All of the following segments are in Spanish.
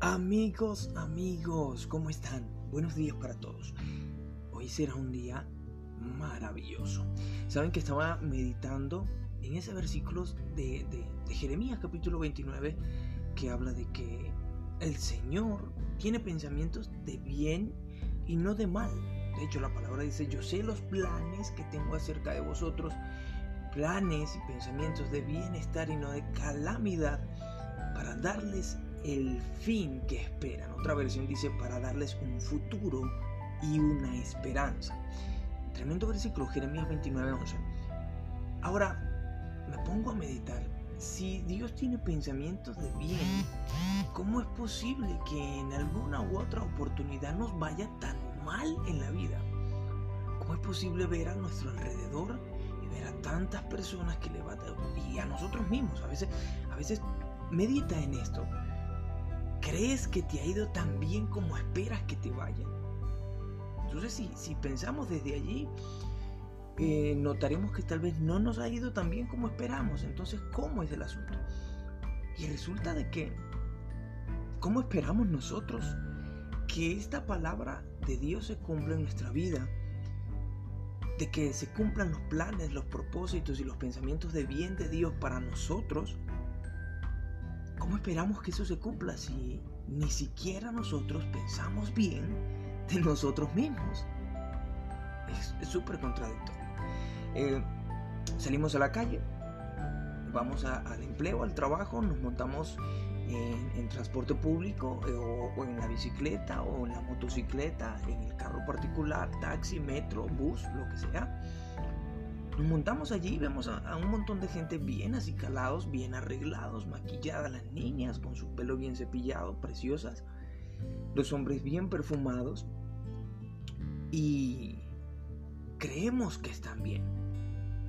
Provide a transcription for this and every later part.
Amigos, amigos, ¿cómo están? Buenos días para todos. Hoy será un día maravilloso. Saben que estaba meditando en ese versículo de, de, Jeremías capítulo 29 que habla de que el Señor tiene pensamientos de bien y no de mal. De hecho, la palabra dice, yo sé los planes que tengo acerca de vosotros, planes y pensamientos de bienestar y no de calamidad, para darles el fin que esperan. Otra versión dice para darles un futuro y una esperanza. Tremendo versículo, Jeremías 29:11. Ahora, me pongo a meditar. Si Dios tiene pensamientos de bien, ¿cómo es posible que en alguna u otra oportunidad nos vaya tan mal en la vida? ¿Cómo es posible ver a nuestro alrededor ver a tantas personas que le va y a nosotros mismos? A veces, a veces medita en esto. ¿Crees que te ha ido tan bien como esperas que te vaya? Entonces, si, si pensamos desde allí, eh, notaremos que tal vez no nos ha ido tan bien como esperamos. Entonces, ¿cómo es el asunto? Y resulta de que, ¿cómo esperamos nosotros que esta palabra de Dios se cumpla en nuestra vida? De que se cumplan los planes, los propósitos y los pensamientos de bien de Dios para nosotros ¿Cómo esperamos que eso se cumpla si ni siquiera nosotros pensamos bien de nosotros mismos? Es súper contradictorio. Eh, salimos a la calle, vamos al empleo, al trabajo, nos montamos en, transporte público eh, o, en la bicicleta o en la motocicleta, en el carro particular, taxi, metro, bus, lo que sea. Nos montamos allí y vemos a, un montón de gente bien acicalados, bien arreglados, maquilladas, las niñas con su pelo bien cepillado, preciosas, los hombres bien perfumados. Y creemos que están bien.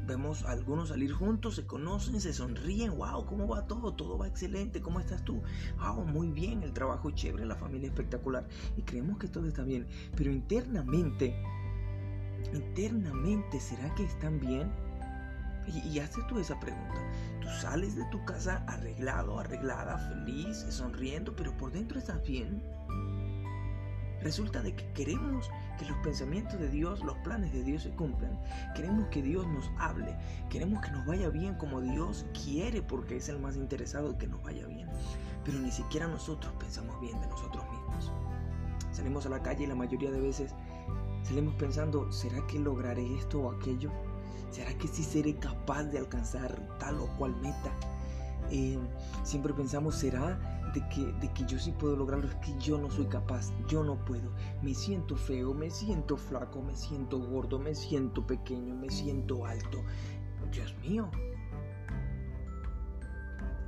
Vemos algunos salir juntos, se conocen, se sonríen, wow, ¿cómo va todo? Todo va excelente, ¿cómo estás tú? Wow, muy bien, el trabajo chévere, la familia espectacular y creemos que todo está bien, pero internamente internamente, ¿será que están bien? Y, y haces tú esa pregunta. Tú sales de tu casa arreglado, arreglada, feliz, sonriendo, pero por dentro estás bien. Resulta de que queremos que los pensamientos de Dios, los planes de Dios se cumplan. Queremos que Dios nos hable. Queremos que nos vaya bien como Dios quiere porque es el más interesado en que nos vaya bien. Pero ni siquiera nosotros pensamos bien de nosotros mismos. Salimos a la calle y la mayoría de veces Salimos pensando, ¿será que lograré esto o aquello? ¿Será que sí seré capaz de alcanzar tal o cual meta? Eh, siempre pensamos, ¿será de que, de que yo sí puedo lograrlo? Es que yo no soy capaz, yo no puedo. Me siento feo, me siento flaco, me siento gordo, me siento pequeño, me siento alto. Dios mío.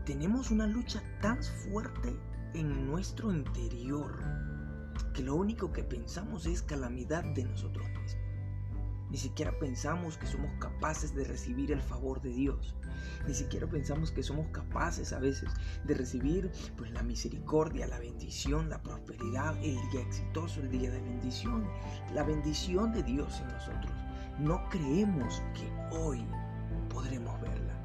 Tenemos una lucha tan fuerte en nuestro interior que lo único que pensamos es calamidad de nosotros mismos. Ni siquiera pensamos que somos capaces de recibir el favor de Dios. Ni siquiera pensamos que somos capaces a veces de recibir pues la misericordia, la bendición, la prosperidad, el día exitoso, el día de bendición, la bendición de Dios en nosotros. No creemos que hoy podremos verla.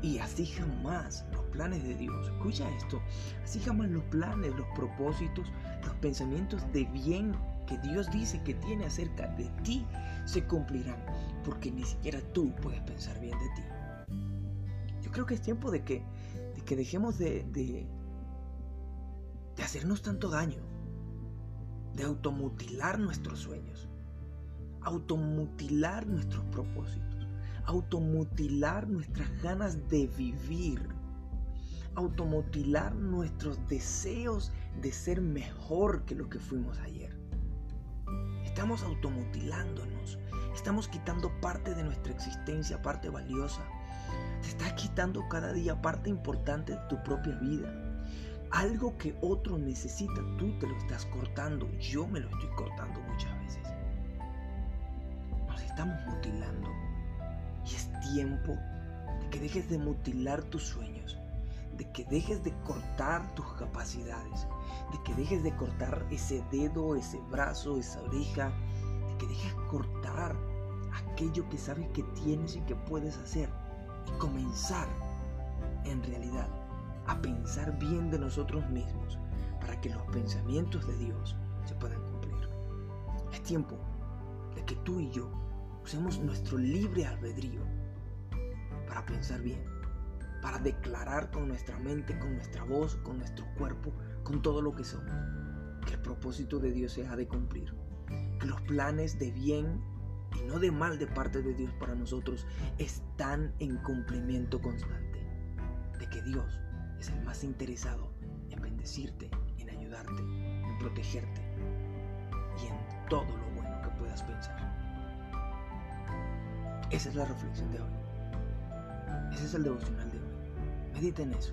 Y así jamás los planes de Dios, escucha esto, así jamás los planes, los propósitos, los pensamientos de bien que Dios dice que tiene acerca de ti se cumplirán, porque ni siquiera tú puedes pensar bien de ti. Yo creo que es tiempo de que, de que dejemos de, de, de hacernos tanto daño, de automutilar nuestros sueños, automutilar nuestros propósitos, automutilar nuestras ganas de vivir automutilar nuestros deseos de ser mejor que lo que fuimos ayer. Estamos automutilándonos. Estamos quitando parte de nuestra existencia, parte valiosa. Te estás quitando cada día parte importante de tu propia vida. Algo que otro necesita, tú te lo estás cortando. Yo me lo estoy cortando muchas veces. Nos estamos mutilando. Y es tiempo de que dejes de mutilar tus sueños de que dejes de cortar tus capacidades, de que dejes de cortar ese dedo, ese brazo, esa oreja, de que dejes cortar aquello que sabes que tienes y que puedes hacer y comenzar en realidad a pensar bien de nosotros mismos para que los pensamientos de Dios se puedan cumplir. Es tiempo de que tú y yo usemos nuestro libre albedrío para pensar bien, para declarar con nuestra mente, con nuestra voz, con nuestro cuerpo, con todo lo que somos, que el propósito de Dios se ha de cumplir, que los planes de bien y no de mal de parte de Dios para nosotros están en cumplimiento constante, de que Dios es el más interesado en bendecirte, en ayudarte, en protegerte y en todo lo bueno que puedas pensar. Esa es la reflexión de hoy. Ese es el devocional de hoy. Mediten eso.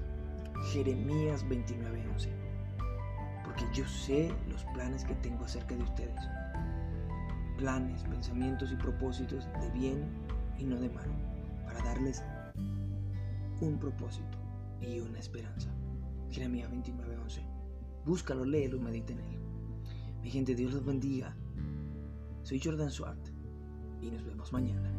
Jeremías 29:11. Porque yo sé los planes que tengo acerca de ustedes. Planes, pensamientos y propósitos de bien y no de mal. Para darles un propósito y una esperanza. Jeremías 29:11. Búscalo, léelo, medita en él. Mi gente, Dios los bendiga. Soy Jordan Swart y nos vemos mañana.